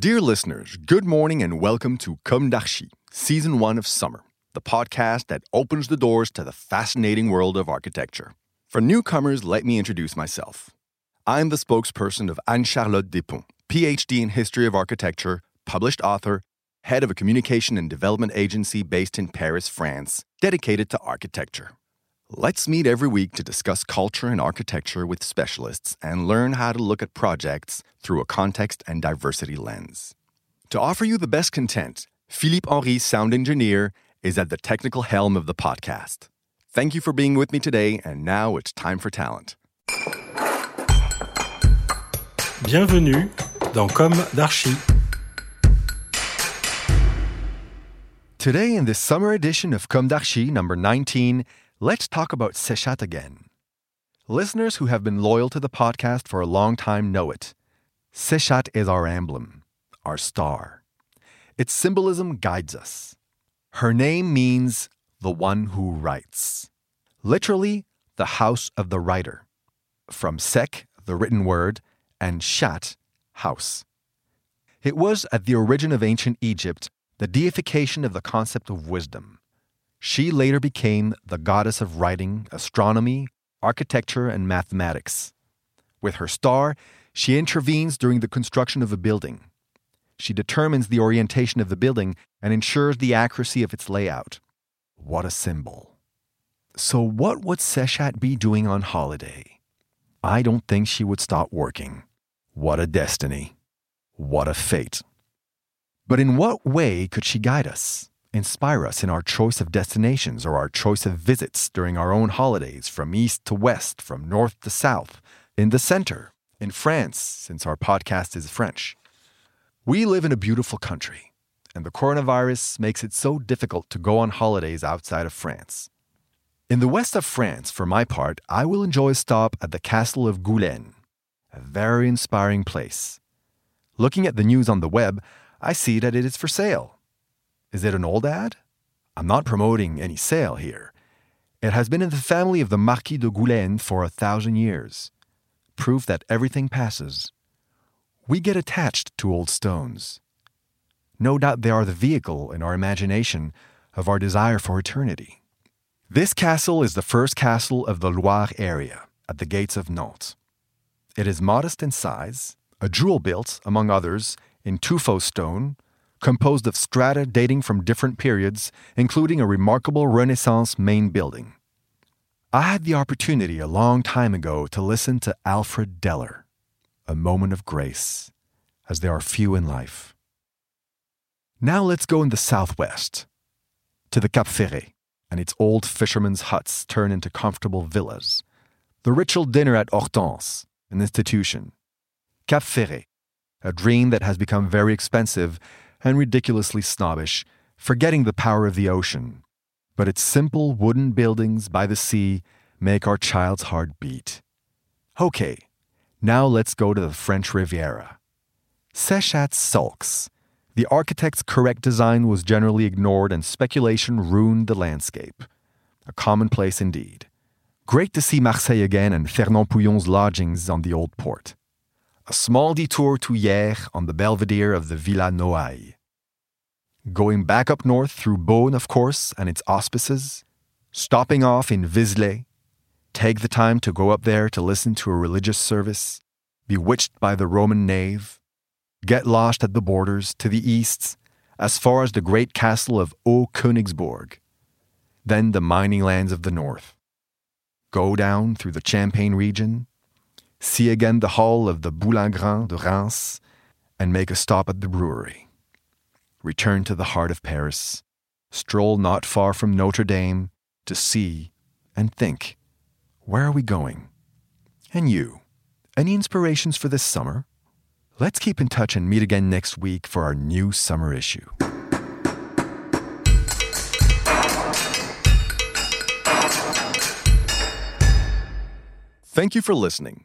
Dear listeners, good morning and welcome to Com d'Archi, Season 1 of Summer, the podcast that opens the doors to the fascinating world of architecture. For newcomers, let me introduce myself. I'm the spokesperson of Anne Charlotte Despont, PhD in History of Architecture, published author, head of a communication and development agency based in Paris, France, dedicated to architecture. Let's meet every week to discuss culture and architecture with specialists and learn how to look at projects through a context and diversity lens. To offer you the best content, Philippe Henry, sound engineer, is at the technical helm of the podcast. Thank you for being with me today, and now it's time for talent. Bienvenue dans Com d'Archi. Today, in this summer edition of Com d'Archi number 19, let's talk about Seshat again. Listeners who have been loyal to the podcast for a long time know it. Seshat is our emblem, our star. Its symbolism guides us. Her name means the one who writes. Literally, the house of the writer. From sec, the written word, and Shat, house. It was at the origin of ancient Egypt the deification of the concept of wisdom. She later became the goddess of writing, astronomy, architecture, and mathematics. With her star, she intervenes during the construction of a building. She determines the orientation of the building and ensures the accuracy of its layout. What a symbol. So, what would Seshat be doing on holiday? I don't think she would stop working. What a destiny. What a fate. But in what way could she guide us, inspire us in our choice of destinations or our choice of visits during our own holidays from east to west, from north to south, in the center, in France, since our podcast is French? We live in a beautiful country, and the coronavirus makes it so difficult to go on holidays outside of France. In the west of France, for my part, I will enjoy a stop at the castle of Goulaine, a very inspiring place. Looking at the news on the web, I see that it is for sale. Is it an old ad? I'm not promoting any sale here. It has been in the family of the Marquis de Goulaine for a thousand years. Proof that everything passes. We get attached to old stones. No doubt they are the vehicle in our imagination of our desire for eternity. This castle is the first castle of the Loire area at the gates of Nantes. It is modest in size, a jewel built, among others, in tuffeau stone, composed of strata dating from different periods, including a remarkable Renaissance main building. I had the opportunity a long time ago to listen to Alfred Deller, A Moment of Grace, as there are few in life. Now let's go in the southwest, to the Cap Ferret, and its old fishermen's huts turn into comfortable villas. The ritual dinner at Hortense, an institution. Cap Ferret, a dream that has become very expensive and ridiculously snobbish, forgetting the power of the ocean. But its simple wooden buildings by the sea make our child's heart beat. Okay, now let's go to the French Riviera. Seshat sulks. The architect's correct design was generally ignored and speculation ruined the landscape. A commonplace indeed. Great to see Marseille again and Fernand Pouillon's lodgings on the old port a small detour to Hyères on the belvedere of the Villa Noailles. Going back up north through Beaune, of course, and its auspices, stopping off in Vézelay, take the time to go up there to listen to a religious service, bewitched by the Roman nave, get lost at the borders to the east, as far as the great castle of Haut-Königsbourg, then the mining lands of the north. Go down through the Champagne region, see again the hall of the Boulingrin de Reims, and make a stop at the brewery. Return to the heart of Paris, stroll not far from Notre Dame to see and think where are we going? And you, any inspirations for this summer? Let's keep in touch and meet again next week for our new summer issue. Thank you for listening.